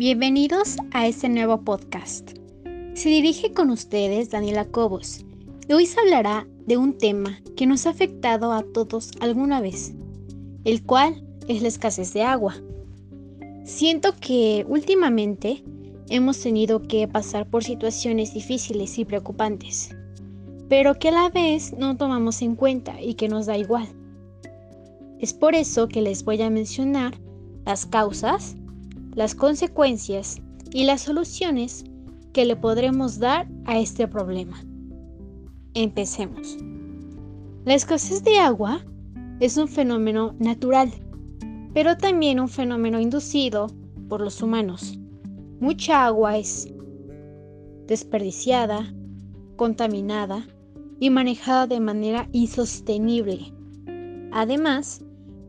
Bienvenidos a este nuevo podcast. Se dirige con ustedes Daniela Cobos y hoy se hablará de un tema que nos ha afectado a todos alguna vez, el cual es la escasez de agua. Siento que últimamente hemos tenido que pasar por situaciones difíciles y preocupantes, pero que a la vez no tomamos en cuenta y que nos da igual. Es por eso que les voy a mencionar las causas, las consecuencias y las soluciones que le podremos dar a este problema. Empecemos. La escasez de agua es un fenómeno natural, pero también un fenómeno inducido por los humanos. Mucha agua es desperdiciada, contaminada y manejada de manera insostenible. Además,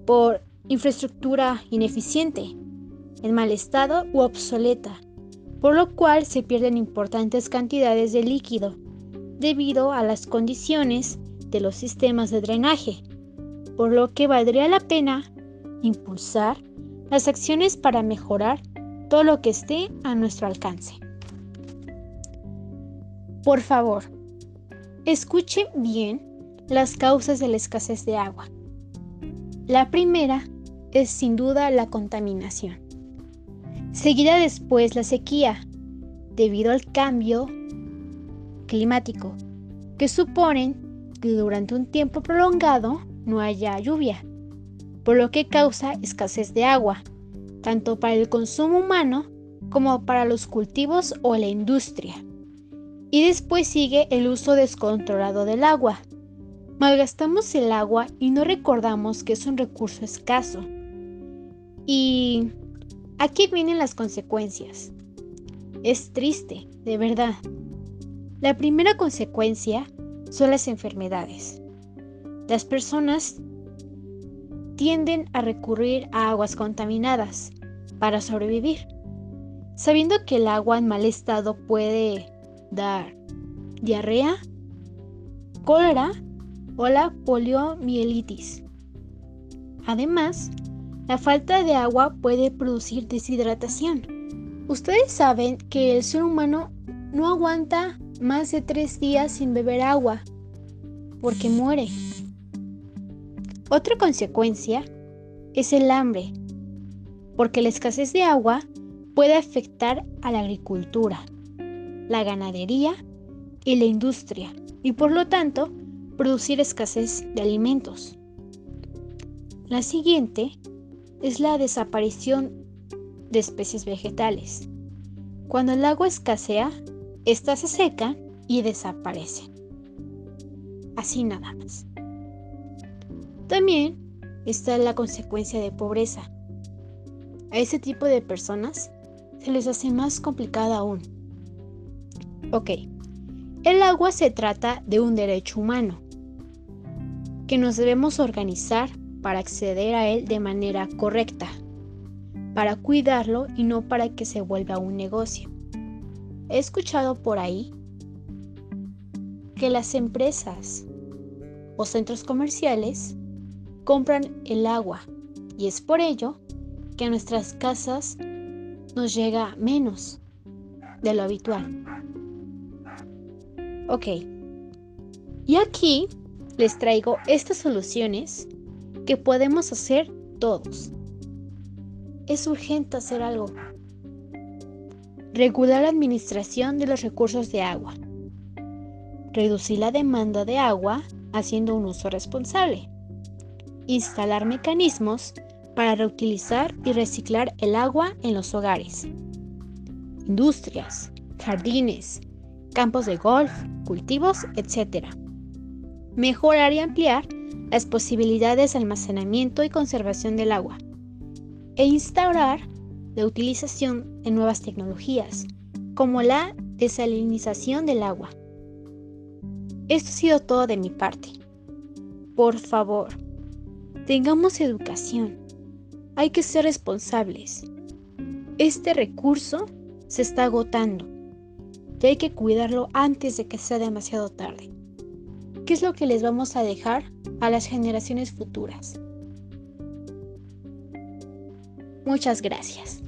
por infraestructura ineficiente, en mal estado u obsoleta, por lo cual se pierden importantes cantidades de líquido debido a las condiciones de los sistemas de drenaje, por lo que valdría la pena impulsar las acciones para mejorar todo lo que esté a nuestro alcance. Por favor, escuche bien las causas de la escasez de agua. La primera es sin duda la contaminación. Seguida después la sequía, debido al cambio climático, que suponen que durante un tiempo prolongado no haya lluvia, por lo que causa escasez de agua, tanto para el consumo humano como para los cultivos o la industria. Y después sigue el uso descontrolado del agua, Malgastamos el agua y no recordamos que es un recurso escaso. Y aquí vienen las consecuencias. Es triste, de verdad. La primera consecuencia son las enfermedades. Las personas tienden a recurrir a aguas contaminadas para sobrevivir, sabiendo que el agua en mal estado puede dar diarrea, cólera o la poliomielitis. Además, la falta de agua puede producir deshidratación. Ustedes saben que el ser humano no aguanta más de tres días sin beber agua porque muere. Otra consecuencia es el hambre, porque la escasez de agua puede afectar a la agricultura, la ganadería y la industria, y por lo tanto producir escasez de alimentos. La siguiente es la desaparición de especies vegetales. Cuando el agua escasea, ésta se seca y desaparece. Así nada más. También está la consecuencia de pobreza. A ese tipo de personas se les hace más complicada aún. Ok, el agua se trata de un derecho humano que nos debemos organizar para acceder a él de manera correcta, para cuidarlo y no para que se vuelva un negocio. He escuchado por ahí que las empresas o centros comerciales compran el agua y es por ello que a nuestras casas nos llega menos de lo habitual. Ok. Y aquí les traigo estas soluciones que podemos hacer todos. Es urgente hacer algo. Regular la administración de los recursos de agua. Reducir la demanda de agua haciendo un uso responsable. Instalar mecanismos para reutilizar y reciclar el agua en los hogares. Industrias, jardines, campos de golf, cultivos, etc mejorar y ampliar las posibilidades de almacenamiento y conservación del agua, e instaurar la utilización de nuevas tecnologías, como la desalinización del agua. Esto ha sido todo de mi parte. Por favor, tengamos educación. Hay que ser responsables. Este recurso se está agotando y hay que cuidarlo antes de que sea demasiado tarde. ¿Qué es lo que les vamos a dejar a las generaciones futuras? Muchas gracias.